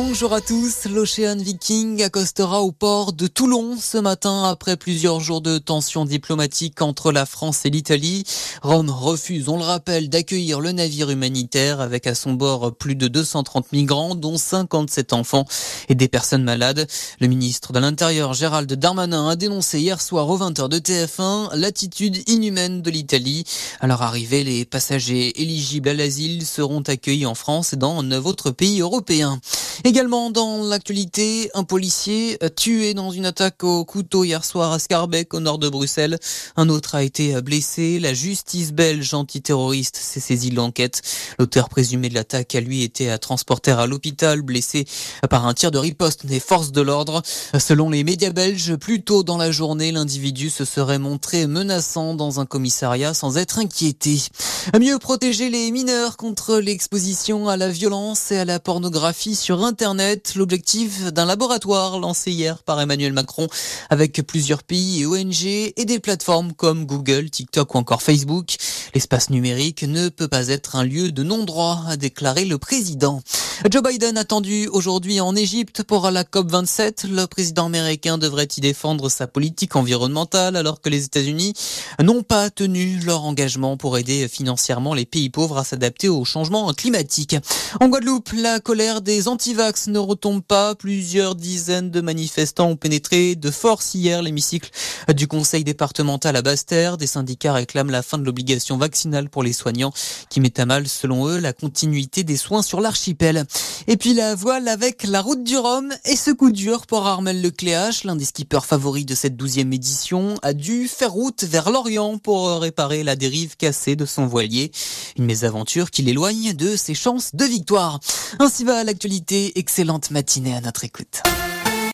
Bonjour à tous, l'Ocean Viking accostera au port de Toulon ce matin après plusieurs jours de tensions diplomatiques entre la France et l'Italie. Rome refuse, on le rappelle, d'accueillir le navire humanitaire avec à son bord plus de 230 migrants dont 57 enfants et des personnes malades. Le ministre de l'Intérieur Gérald Darmanin a dénoncé hier soir aux 20h de TF1 l'attitude inhumaine de l'Italie. À leur arrivée, les passagers éligibles à l'asile seront accueillis en France et dans neuf autres pays européens. Également dans l'actualité, un policier tué dans une attaque au couteau hier soir à Scarbeck au nord de Bruxelles. Un autre a été blessé. La justice belge antiterroriste s'est saisie de l'enquête. L'auteur présumé de l'attaque a lui été transporté à l'hôpital, blessé par un tir de riposte des forces de l'ordre. Selon les médias belges, plus tôt dans la journée, l'individu se serait montré menaçant dans un commissariat sans être inquiété. Mieux protéger les mineurs contre l'exposition à la violence et à la pornographie sur Internet. L'objectif d'un laboratoire lancé hier par Emmanuel Macron avec plusieurs pays et ONG et des plateformes comme Google, TikTok ou encore Facebook. L'espace numérique ne peut pas être un lieu de non-droit, a déclaré le président. Joe Biden attendu aujourd'hui en Égypte pour la COP27. Le président américain devrait y défendre sa politique environnementale alors que les États-Unis n'ont pas tenu leur engagement pour aider financièrement les pays pauvres à s'adapter au changement climatique. En Guadeloupe, la colère des antivax ne retombe pas. Plusieurs dizaines de manifestants ont pénétré de force hier l'hémicycle du conseil départemental à Basse-Terre. Des syndicats réclament la fin de l'obligation vaccinale pour les soignants qui met à mal, selon eux, la continuité des soins sur l'archipel. Et puis la voile avec la route du Rhum et ce coup dur pour Armel Lecléache, l'un des skippers favoris de cette douzième édition, a dû faire route vers l'Orient pour réparer la dérive cassée de son voilier. Une mésaventure qui l'éloigne de ses chances de victoire. Ainsi va l'actualité. Excellente matinée à notre écoute.